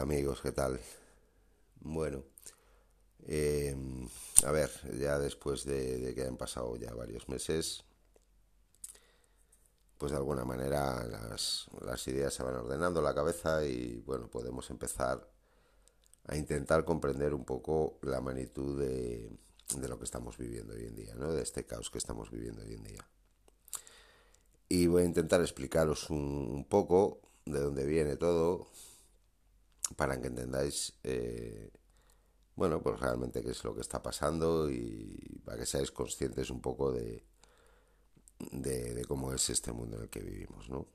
Amigos, ¿qué tal? Bueno, eh, a ver, ya después de, que han pasado ya varios meses, pues de alguna manera las, ideas se van ordenando la cabeza y bueno, podemos empezar a intentar comprender un poco la magnitud de, lo que estamos viviendo hoy en día, ¿no? de este caos que estamos viviendo hoy en día. Y voy a intentar explicaros un poco de dónde viene todo, para que entendáis, eh, bueno, pues realmente qué es lo que está pasando y para que seáis conscientes un poco de, de, cómo es este mundo en el que vivimos, ¿no?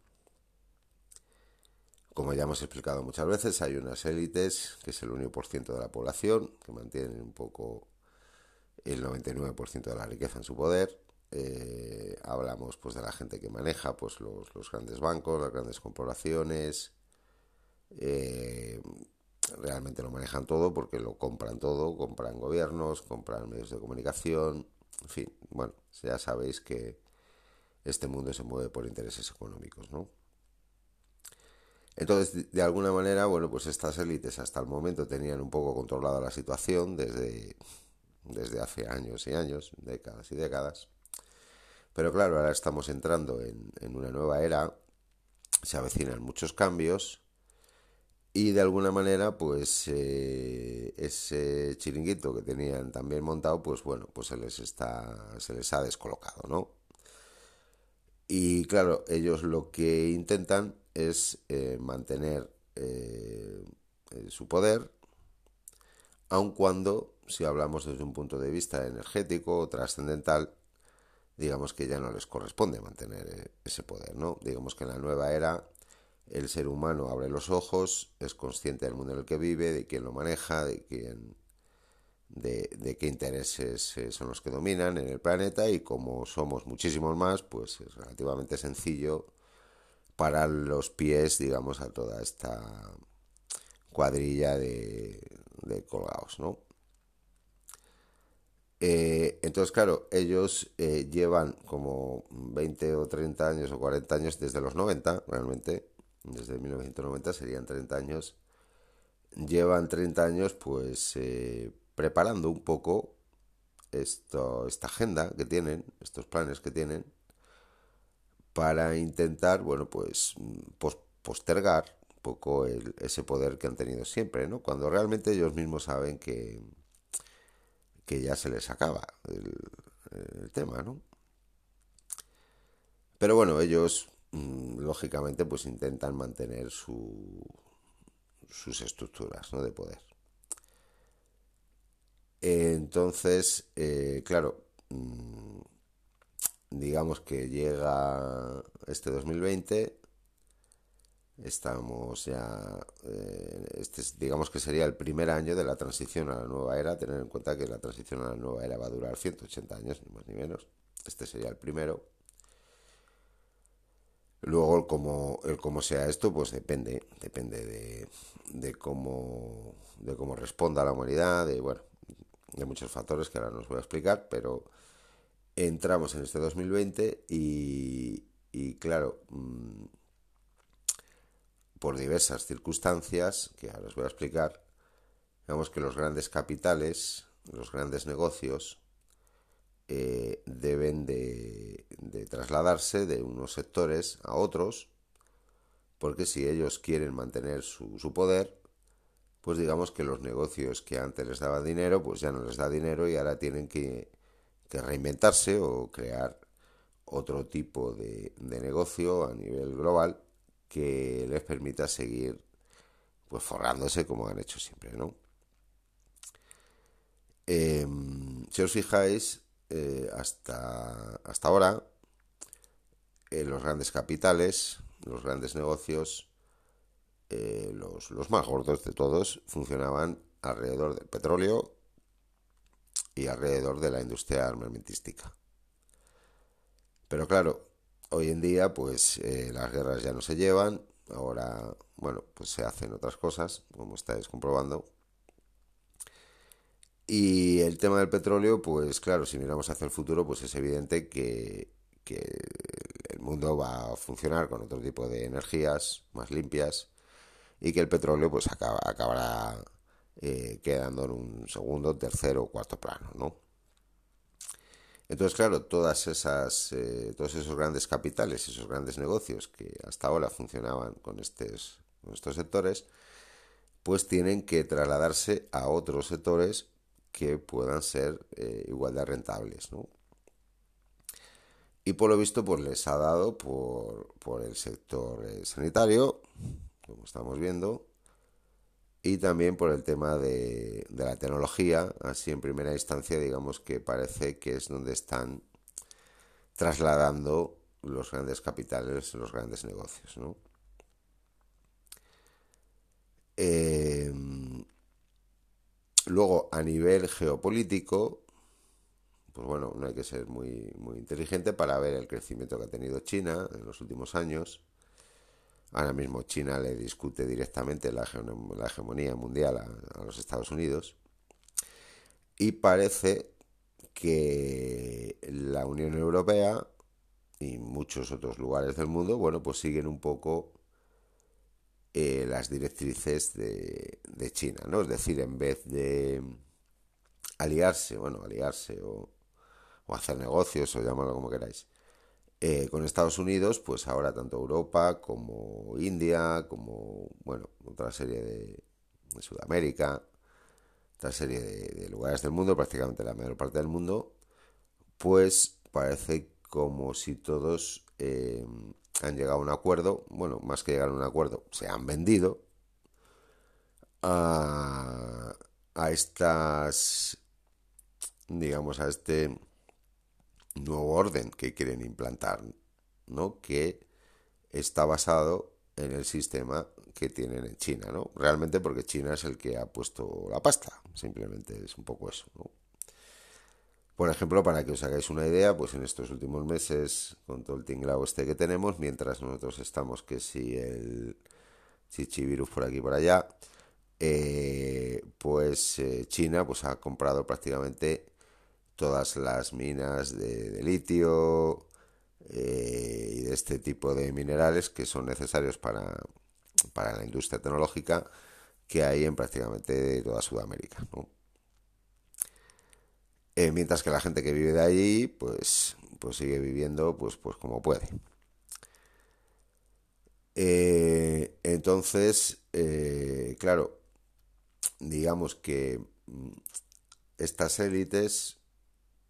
Como ya hemos explicado muchas veces, hay unas élites, que es el 1% de la población, que mantienen un poco el 99% de la riqueza en su poder. Eh, hablamos pues de la gente que maneja pues los, los grandes bancos, las grandes corporaciones, eh, realmente lo manejan todo porque lo compran todo, compran gobiernos, compran medios de comunicación, en fin, bueno, ya sabéis que este mundo se mueve por intereses económicos, ¿no? Entonces, de alguna manera, bueno, pues estas élites hasta el momento tenían un poco controlada la situación desde, desde hace años y años, décadas y décadas. Pero claro, ahora estamos entrando en, en una nueva era, se avecinan muchos cambios y de alguna manera, pues eh, ese chiringuito que tenían también montado, pues bueno, pues se les está, se les ha descolocado, ¿no? Y claro, ellos lo que intentan es eh, mantener eh, su poder, aun cuando, si hablamos desde un punto de vista energético o trascendental, digamos que ya no les corresponde mantener ese poder, ¿no? Digamos que en la nueva era el ser humano abre los ojos, es consciente del mundo en el que vive, de quién lo maneja, de quién de, qué intereses eh, son los que dominan en el planeta y como somos muchísimos más, pues es relativamente sencillo parar los pies, digamos, a toda esta cuadrilla de, de colgados, ¿no? Eh, entonces, claro, ellos eh, llevan como 20 o 30 años o 40 años desde los 90, realmente, desde 1990 serían 30 años, llevan 30 años pues eh, preparando un poco esto, esta agenda que tienen, estos planes que tienen, para intentar, bueno, pues postergar un poco ese poder que han tenido siempre, ¿no? Cuando realmente ellos mismos saben que, que ya se les acaba el, el tema, ¿no? Pero bueno, ellos lógicamente pues intentan mantener su, sus estructuras ¿no? de poder. Entonces, eh, claro, mm, digamos que llega este 2020, estamos ya, eh, este digamos que sería el primer año de la transición a la nueva era, tener en cuenta que la transición a la nueva era va a durar 180 años, ni más ni menos, este sería el primero. Luego, el cómo, el cómo sea esto, pues depende, depende de, de, cómo, de cómo responda la humanidad, de, bueno, de muchos factores que ahora no os voy a explicar, pero entramos en este 2020 y, y claro, mm, por diversas circunstancias, que ahora os voy a explicar, digamos que los grandes capitales, los grandes negocios, eh, deben de, trasladarse de unos sectores a otros, porque si ellos quieren mantener su, poder, pues digamos que los negocios que antes les daban dinero, pues ya no les da dinero y ahora tienen que, reinventarse o crear otro tipo de, de, negocio a nivel global que les permita seguir pues forrándose como han hecho siempre, ¿no? Em, si os fijáis, eh, hasta, hasta ahora eh, los grandes capitales, los grandes negocios, eh, los, los más gordos de todos, funcionaban alrededor del petróleo y alrededor de la industria armamentística. Pero claro, hoy en día pues las guerras ya no se llevan, ahora bueno pues se hacen otras cosas, como estáis comprobando, y el tema del petróleo, pues claro, si miramos hacia el futuro, pues es evidente que, el mundo va a funcionar con otro tipo de energías más limpias y que el petróleo pues acabará eh, quedando en un segundo, tercero o cuarto plano, ¿no? Entonces, claro, todas esas, eh, todos esos grandes capitales, esos grandes negocios que hasta ahora funcionaban con estos, estos sectores, pues tienen que trasladarse a otros sectores que puedan ser eh, igual de rentables, ¿no? Y por lo visto, pues les ha dado por, por el sector eh, sanitario, como estamos viendo, y también por el tema de, la tecnología, así en primera instancia digamos que parece que es donde están trasladando los grandes capitales, los grandes negocios. ¿no? Em, luego, a nivel geopolítico, pues bueno, no hay que ser muy, muy inteligente para ver el crecimiento que ha tenido China en los últimos años Ahora mismo China le discute directamente la, hegemonía mundial a, los Estados Unidos. Y parece que la Unión Europea y muchos otros lugares del mundo, bueno, pues siguen un poco eh, las directrices de, China, ¿no? Es decir, en vez de aliarse, bueno, aliarse o, o hacer negocios o llamarlo como queráis, eh, con Estados Unidos, pues ahora tanto Europa como India, como, bueno, otra serie de, Sudamérica, otra serie de, lugares del mundo, prácticamente la mayor parte del mundo, pues parece como si todos eh, han llegado a un acuerdo, bueno, más que llegar a un acuerdo, se han vendido a, a estas, digamos, a este nuevo orden que quieren implantar, ¿no? Que está basado en el sistema que tienen en China, ¿no? Realmente porque China es el que ha puesto la pasta, simplemente es un poco eso, ¿no? Por ejemplo, para que os hagáis una idea, pues en estos últimos meses, con todo el tinglao este que tenemos, mientras nosotros estamos que si el chichivirus por aquí y por allá, eh, pues eh, China pues ha comprado prácticamente todas las minas de, litio eh, y de este tipo de minerales que son necesarios para, la industria tecnológica que hay en prácticamente toda Sudamérica. Eh, mientras que la gente que vive de allí pues, pues sigue viviendo pues, pues como puede. Eh, entonces, claro, digamos que mm, estas élites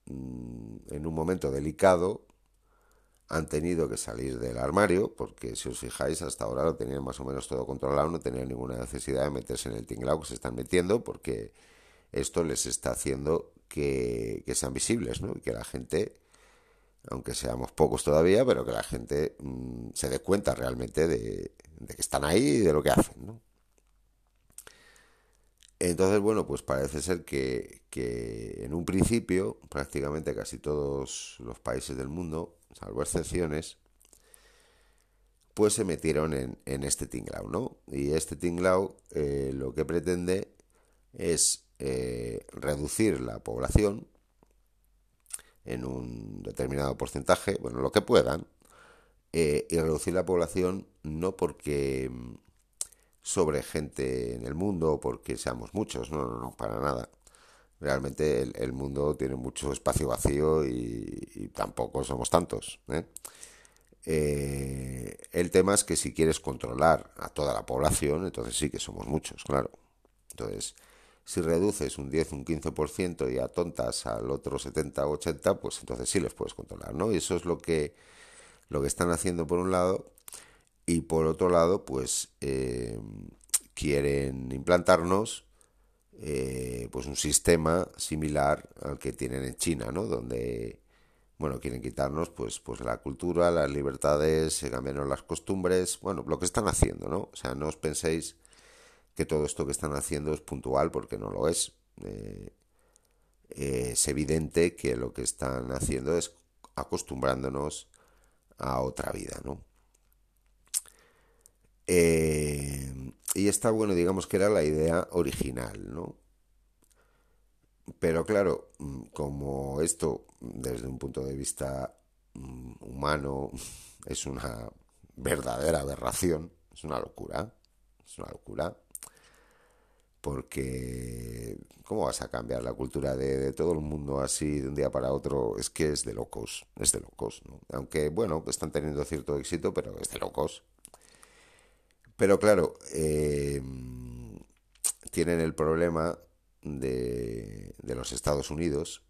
Mm, en un momento delicado han tenido que salir del armario, porque si os fijáis, hasta ahora lo tenían más o menos todo controlado, no tenían ninguna necesidad de meterse en el tinglao que se están metiendo, porque esto les está haciendo que, sean visibles, ¿no? Que la gente, aunque seamos pocos todavía, pero que la gente mm, se dé cuenta realmente de, que están ahí y de lo que hacen, ¿no? Entonces, bueno, pues parece ser que, en un principio prácticamente casi todos los países del mundo, salvo excepciones, pues se metieron en, este tinglao, ¿no? Y este tinglao eh, lo que pretende es eh, reducir la población en un determinado porcentaje, bueno, lo que puedan, eh, y reducir la población no porque sobre gente en el mundo porque seamos muchos, no, no, no, para nada. Realmente el, mundo tiene mucho espacio vacío y, tampoco somos tantos. Eh, el tema es que si quieres controlar a toda la población, entonces sí que somos muchos, claro. Entonces, si reduces un 10, un 15% y atontas al otro 70 o 80, pues entonces sí les puedes controlar, ¿no? Y eso es lo que, lo que están haciendo por un lado y por otro lado, pues eh, quieren implantarnos eh, pues un sistema similar al que tienen en China, ¿no? Donde bueno, quieren quitarnos pues, pues la cultura, las libertades, se cambiaron las costumbres, bueno, lo que están haciendo, ¿no? O sea, no os penséis que todo esto que están haciendo es puntual, porque no lo es. Eh, es evidente que lo que están haciendo es acostumbrándonos a otra vida, ¿no? Eh, y esta, bueno, digamos que era la idea original, ¿no? Pero claro, como esto, desde un punto de vista mm, humano, es una verdadera aberración, es una locura. Es una locura. Porque, ¿cómo vas a cambiar la cultura de, todo el mundo así de un día para otro? Es que es de locos, es de locos. Aunque, bueno, están teniendo cierto éxito, pero es de locos. Pero claro, eh, tienen el problema de los Estados Unidos,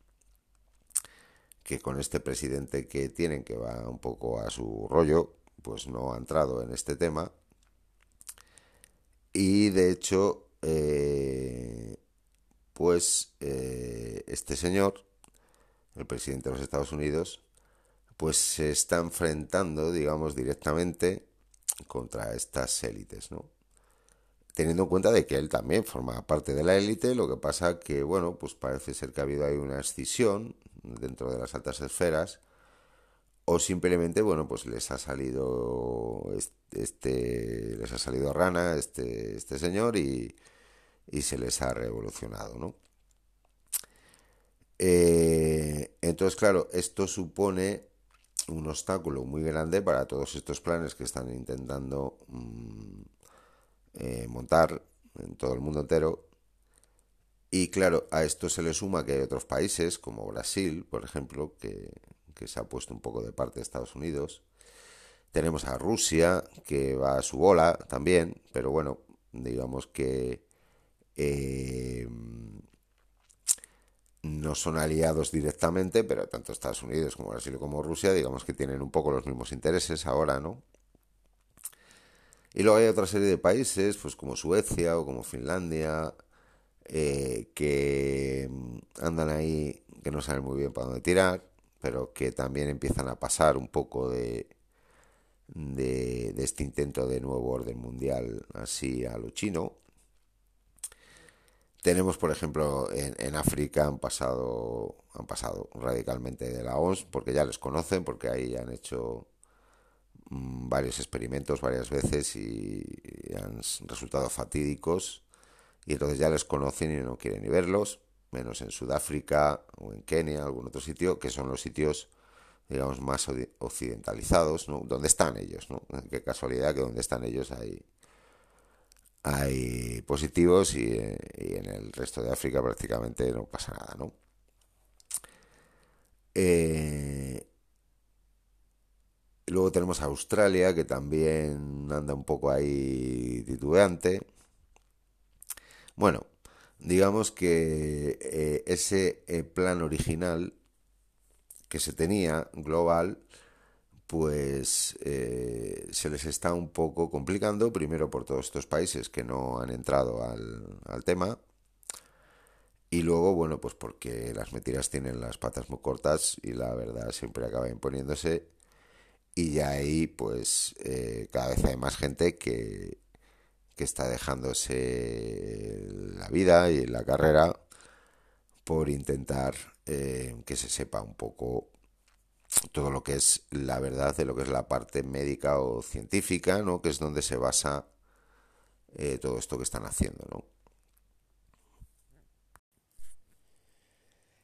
que con este presidente que tienen, que va un poco a su rollo, pues no ha entrado en este tema. Y de hecho, eh, pues eh, este señor, el presidente de los Estados Unidos, pues se está enfrentando, digamos, directamente contra estas élites, ¿no? Teniendo en cuenta de que él también forma parte de la élite, lo que pasa que, bueno, pues parece ser que ha habido ahí una escisión dentro de las altas esferas, o simplemente, bueno, pues les ha salido este, les ha salido rana este, este señor y, y se les ha revolucionado, ¿no? Eh, entonces, claro, esto supone un obstáculo muy grande para todos estos planes que están intentando mm, eh, montar en todo el mundo entero. Y claro, a esto se le suma que hay otros países, como Brasil, por ejemplo, que, que se ha puesto un poco de parte de Estados Unidos. Tenemos a Rusia, que va a su bola también, pero bueno, digamos que eh, no son aliados directamente, pero tanto Estados Unidos como Brasil como Rusia, digamos que tienen un poco los mismos intereses ahora, ¿no? Y luego hay otra serie de países, pues como Suecia o como Finlandia, eh, que andan ahí, que no saben muy bien para dónde tirar, pero que también empiezan a pasar un poco de, de, de este intento de nuevo orden mundial así a lo chino. Tenemos, por ejemplo, en, África han pasado, han pasado radicalmente de la OMS, porque ya les conocen, porque ahí han hecho mm, varios experimentos varias veces y, han resultado fatídicos. Y entonces ya les conocen y no quieren ni verlos, menos en Sudáfrica o en Kenia, algún otro sitio, que son los sitios, digamos, más occidentalizados, ¿no? Donde están ellos, ¿no? Qué casualidad que donde están ellos hay hay positivos y, en el resto de África prácticamente no pasa nada, ¿no? Eh, luego tenemos a Australia, que también anda un poco ahí titubeante. Bueno, digamos que eh, ese eh, plan original que se tenía global pues eh, se les está un poco complicando, primero por todos estos países que no han entrado al, tema, y luego, bueno, pues porque las mentiras tienen las patas muy cortas y la verdad siempre acaba imponiéndose, y ya ahí, pues eh, cada vez hay más gente que, que está dejándose la vida y la carrera por intentar eh, que se sepa un poco todo lo que es la verdad de lo que es la parte médica o científica, ¿no? Que es donde se basa eh, todo esto que están haciendo, ¿no?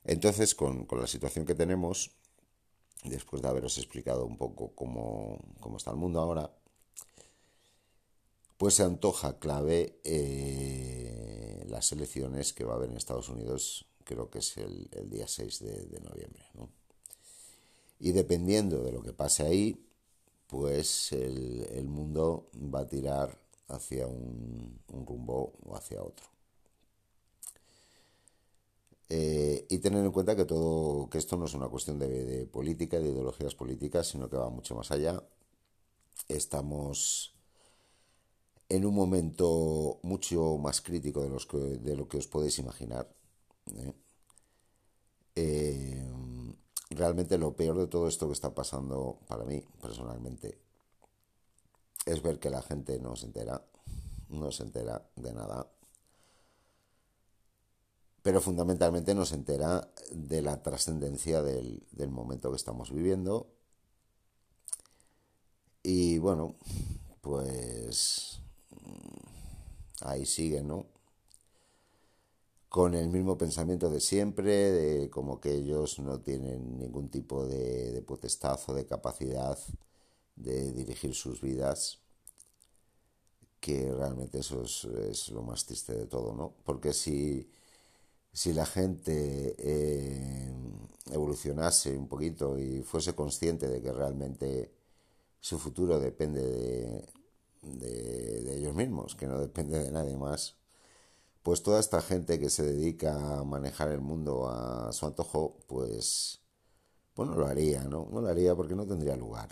Entonces, con, la situación que tenemos, después de haberos explicado un poco cómo, está el mundo ahora, pues se antoja clave eh, las elecciones que va a haber en Estados Unidos, creo que es el, día 6 de, de noviembre, ¿no? Y dependiendo de lo que pase ahí, pues el, mundo va a tirar hacia un, rumbo o hacia otro. Eh, y tener en cuenta que todo, que esto no es una cuestión de, de, política, de ideologías políticas, sino que va mucho más allá. Estamos en un momento mucho más crítico de, los de lo que os podéis imaginar. ¿eh? Eh, realmente lo peor de todo esto que está pasando para mí personalmente es ver que la gente no se entera, no se entera de nada, pero fundamentalmente no se entera de la trascendencia del, del momento que estamos viviendo. Y bueno, pues ahí sigue, ¿no? Con el mismo pensamiento de siempre, de como que ellos no tienen ningún tipo de, de potestad o de capacidad de dirigir sus vidas que realmente eso es, lo más triste de todo, ¿no? Porque si, si la gente eh, evolucionase un poquito y fuese consciente de que realmente su futuro depende de, de, ellos mismos, que no depende de nadie más, pues toda esta gente que se dedica a manejar el mundo a su antojo, pues, bueno, lo haría, ¿no? No lo haría porque no tendría lugar.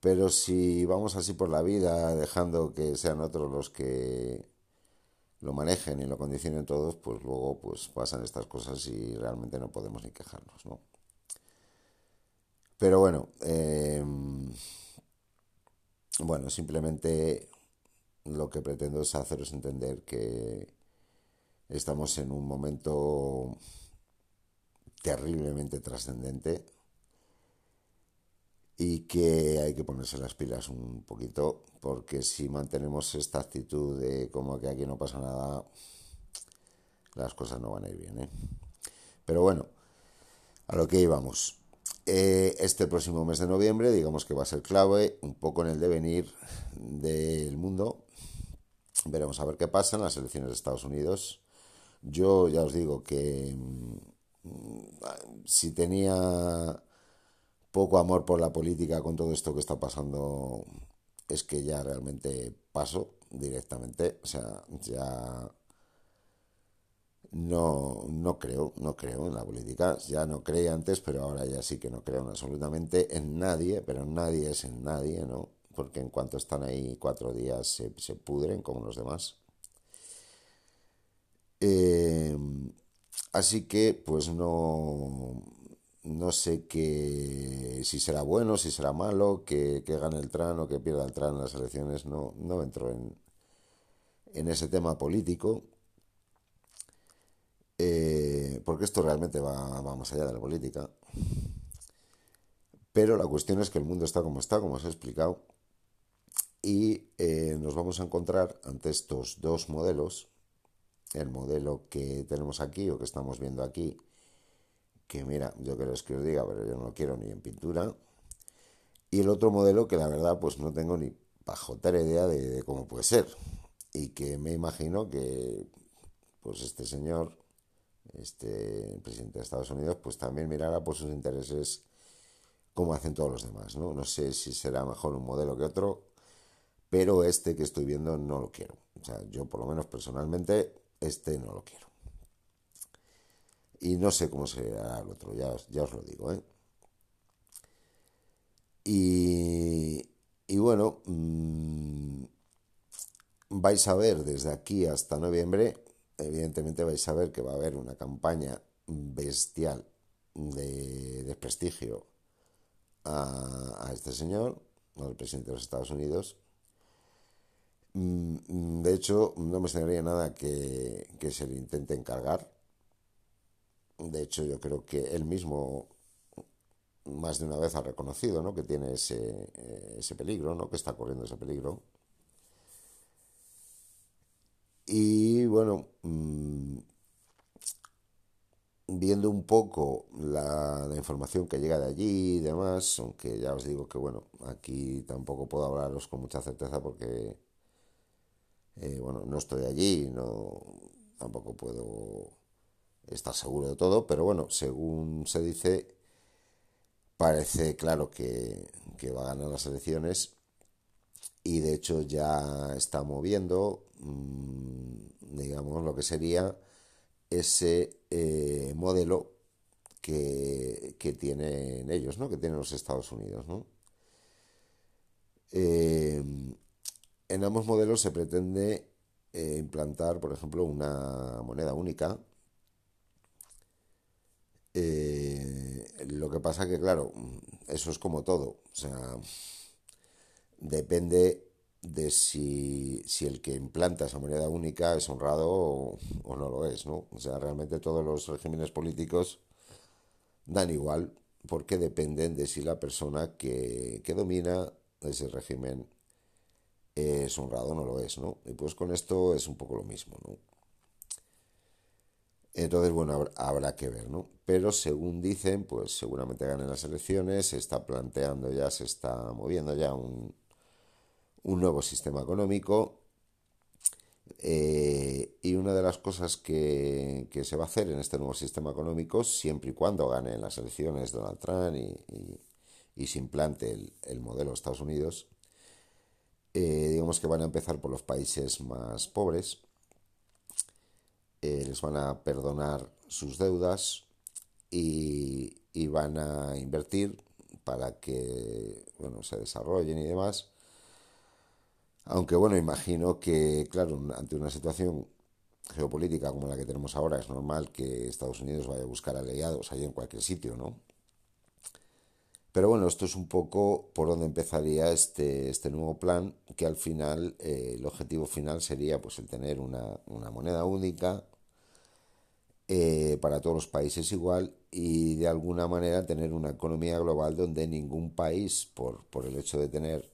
Pero si vamos así por la vida, dejando que sean otros los que lo manejen y lo condicionen todos, pues luego pues pasan estas cosas y realmente no podemos ni quejarnos, ¿no? Pero bueno, em, bueno, simplemente lo que pretendo es haceros entender que estamos en un momento terriblemente trascendente y que hay que ponerse las pilas un poquito porque si mantenemos esta actitud de como que aquí no pasa nada las cosas no van a ir bien ¿eh? pero bueno a lo que íbamos eh, este próximo mes de noviembre digamos que va a ser clave un poco en el devenir del mundo veremos a ver qué pasa en las elecciones de Estados Unidos. Yo ya os digo que mm, si tenía poco amor por la política con todo esto que está pasando es que ya realmente paso directamente, o sea, ya no, no creo, no creo en la política, ya no creía antes, pero ahora ya sí que no creo absolutamente en nadie, pero nadie es en nadie, ¿no? Porque en cuanto están ahí cuatro días se, se pudren como los demás. Eh, así que, pues no, no sé qué, si será bueno, si será malo, que, gane el TRAN o que pierda el TRAN en las elecciones, no, no entro en, en ese tema político, eh, porque esto realmente va, más allá de la política. Pero la cuestión es que el mundo está como está, como os he explicado, y eh, nos vamos a encontrar ante estos dos modelos, el modelo que tenemos aquí o que estamos viendo aquí, que mira, yo creo que os diga, pero yo no lo quiero ni en pintura. Y el otro modelo que la verdad pues no tengo ni pajotera idea de, cómo puede ser. Y que me imagino que pues este señor, este presidente de Estados Unidos, pues también mirará por sus intereses como hacen todos los demás, ¿no? No sé si será mejor un modelo que otro, pero este que estoy viendo no lo quiero. O sea, yo por lo menos personalmente este no lo quiero. Y no sé cómo será el otro, ya, ya os lo digo. ¿eh? Y, y bueno, mm, vais a ver desde aquí hasta noviembre, evidentemente vais a ver que va a haber una campaña bestial de desprestigio a, a este señor, al presidente de los Estados Unidos. Mm, de hecho, no me extrañaría nada que, que se le intente encargar de hecho, yo creo que él mismo más de una vez ha reconocido ¿no? que tiene ese, eh, ese peligro, ¿no? que está corriendo ese peligro. Y bueno, mm, viendo un poco la, información que llega de allí y demás, aunque ya os digo que bueno, aquí tampoco puedo hablaros con mucha certeza porque eh, bueno, no estoy allí, no tampoco puedo estar seguro de todo, pero bueno, según se dice, parece claro que, va a ganar las elecciones y de hecho ya está moviendo, mm, digamos, lo que sería ese eh, modelo que, tienen ellos, ¿no? que tienen los Estados Unidos. ¿no? Eh, en ambos modelos se pretende eh, implantar, por ejemplo, una moneda única eh, lo que pasa que, claro, eso es como todo. O sea, depende de si, si el que implanta esa moneda única es honrado o, no lo es, ¿no? O sea, realmente todos los regímenes políticos dan igual porque dependen de si la persona que, que domina ese régimen es honrado no lo es, ¿no? Y pues con esto es un poco lo mismo, ¿no? Entonces, bueno, habrá que ver, ¿no? Pero según dicen, pues seguramente ganen las elecciones, se está planteando ya, se está moviendo ya un, un nuevo sistema económico eh, y una de las cosas que, se va a hacer en este nuevo sistema económico, siempre y cuando gane las elecciones Donald Trump y, se implante el, modelo de Estados Unidos, eh, digamos que van a empezar por los países más pobres, eh, les van a perdonar sus deudas y, y, van a invertir para que bueno, se desarrollen y demás aunque bueno, imagino que, claro, ante una situación geopolítica como la que tenemos ahora, es normal que Estados Unidos vaya a buscar aliados ahí en cualquier sitio, ¿no? Pero bueno, esto es un poco por donde empezaría este, este nuevo plan, que al final eh, el objetivo final sería pues el tener una, moneda única eh, para todos los países igual y de alguna manera tener una economía global donde ningún país, por, por el hecho de tener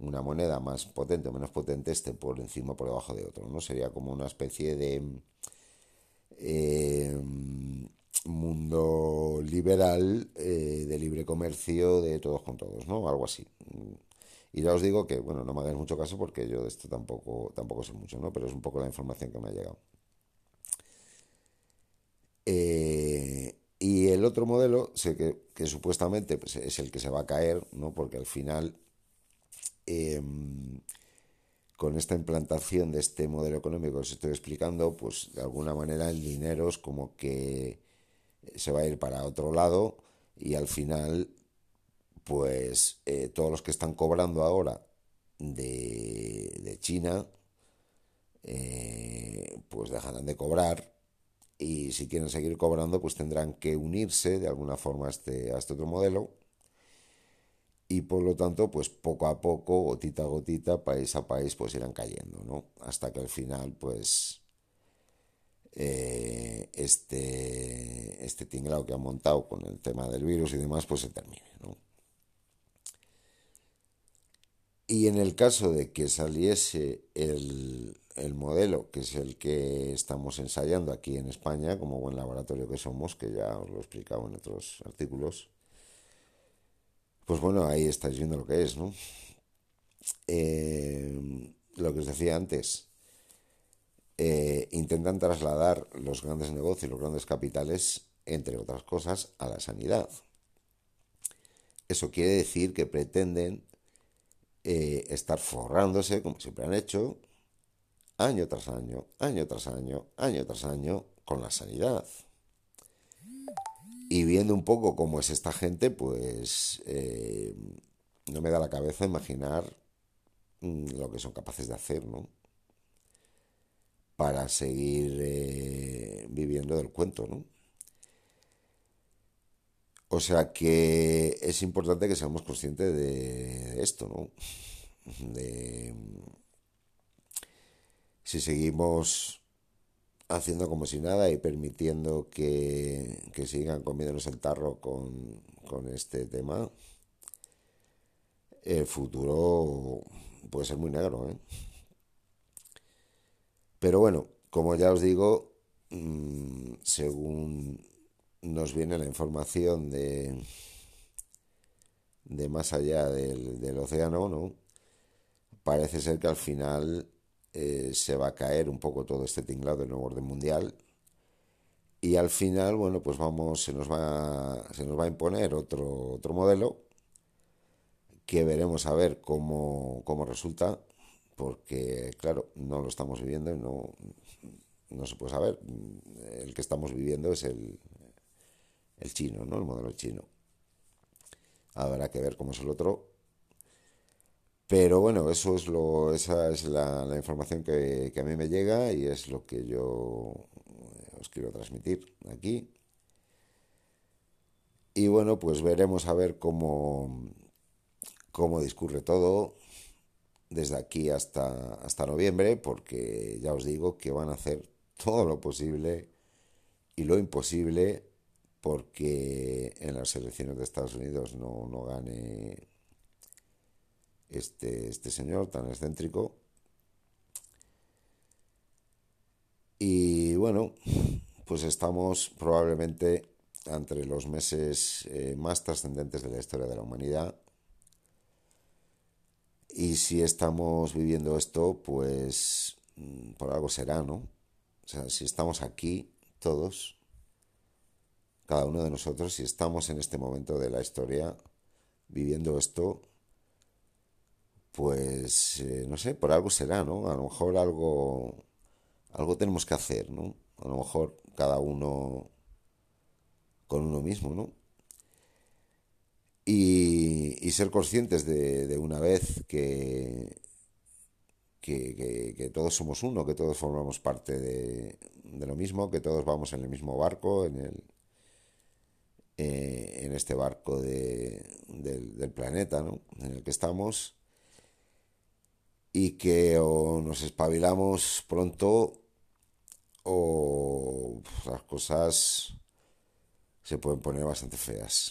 una moneda más potente o menos potente esté por encima o por debajo de otro, ¿no? Sería como una especie de eh, mundo liberal eh, de libre comercio de todos con todos, ¿no? Algo así. Y ya os digo que, bueno, no me hagáis mucho caso porque yo de esto tampoco, tampoco sé mucho, ¿no? Pero es un poco la información que me ha llegado. Eh, y el otro modelo, sé que, que supuestamente pues, es el que se va a caer, ¿no? Porque al final Em, con esta implantación de este modelo económico que os estoy explicando, pues de alguna manera el dinero es como que se va a ir para otro lado y al final, pues eh, todos los que están cobrando ahora de, China, eh, pues dejarán de cobrar y si quieren seguir cobrando, pues tendrán que unirse de alguna forma a este, a este otro modelo y por lo tanto, pues poco a poco, gotita a gotita, país a país, pues irán cayendo, ¿no? Hasta que al final, pues, eh, este, este tinglado que han montado con el tema del virus y demás, pues se termine, ¿no? Y en el caso de que saliese el, el modelo, que es el que estamos ensayando aquí en España, como buen laboratorio que somos, que ya os lo he explicado en otros artículos, pues bueno, ahí estáis viendo lo que es, ¿no? Eh, lo que os decía antes, eh, intentan trasladar los grandes negocios, los grandes capitales, entre otras cosas, a la sanidad. Eso quiere decir que pretenden eh, estar forrándose, como siempre han hecho, año tras año, año tras año, año tras año, con la sanidad. Y viendo un poco cómo es esta gente, pues eh, no me da la cabeza imaginar mm, lo que son capaces de hacer, ¿no? Para seguir eh, viviendo del cuento, ¿no? O sea que es importante que seamos conscientes de esto, ¿no? De si seguimos haciendo como si nada y permitiendo que, sigan comiéndonos el tarro con, este tema, el futuro puede ser muy negro. ¿eh? Pero bueno, como ya os digo, mm, según nos viene la información de, de más allá del, del océano, ¿no? parece ser que al final eh, se va a caer un poco todo este tinglado del nuevo orden mundial y al final, bueno, pues vamos, se nos va, se nos va a imponer otro, otro modelo que veremos a ver cómo, cómo resulta, porque claro, no lo estamos viviendo y no, no se puede saber. El que estamos viviendo es el, el chino, ¿no? El modelo chino. Habrá que ver cómo es el otro pero bueno, eso es lo, esa es la, información que, a mí me llega y es lo que yo eh, os quiero transmitir aquí. Y bueno, pues veremos a ver cómo, cómo discurre todo desde aquí hasta, hasta noviembre, porque ya os digo que van a hacer todo lo posible y lo imposible porque en las elecciones de Estados Unidos no, no gane este, este señor tan excéntrico. Y bueno, pues estamos probablemente entre los meses eh, más trascendentes de la historia de la humanidad. Y si estamos viviendo esto, pues mm, por algo será, ¿no? O sea, si estamos aquí todos, cada uno de nosotros, si estamos en este momento de la historia viviendo esto, pues eh, no sé, por algo será, ¿no? A lo mejor algo, algo tenemos que hacer, ¿no? A lo mejor cada uno con uno mismo, ¿no? Y, ser conscientes de, una vez que, que, todos somos uno, que todos formamos parte de, lo mismo, que todos vamos en el mismo barco, en, el, eh, en este barco del, del, planeta ¿no? en el que estamos, y que o nos espabilamos pronto o las cosas se pueden poner bastante feas.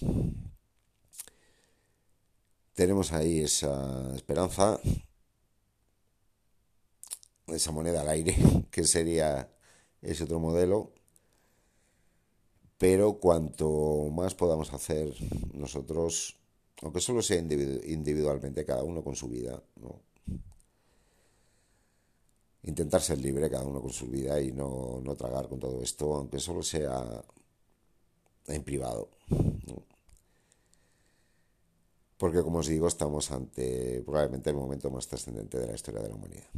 Tenemos ahí esa esperanza, esa moneda al aire, que sería ese otro modelo. Pero cuanto más podamos hacer nosotros, aunque solo sea individualmente, cada uno con su vida, intentar ser libre cada uno con su vida y no, no tragar con todo esto, aunque solo sea en privado. Porque como os digo, estamos ante probablemente el momento más trascendente de la historia de la humanidad.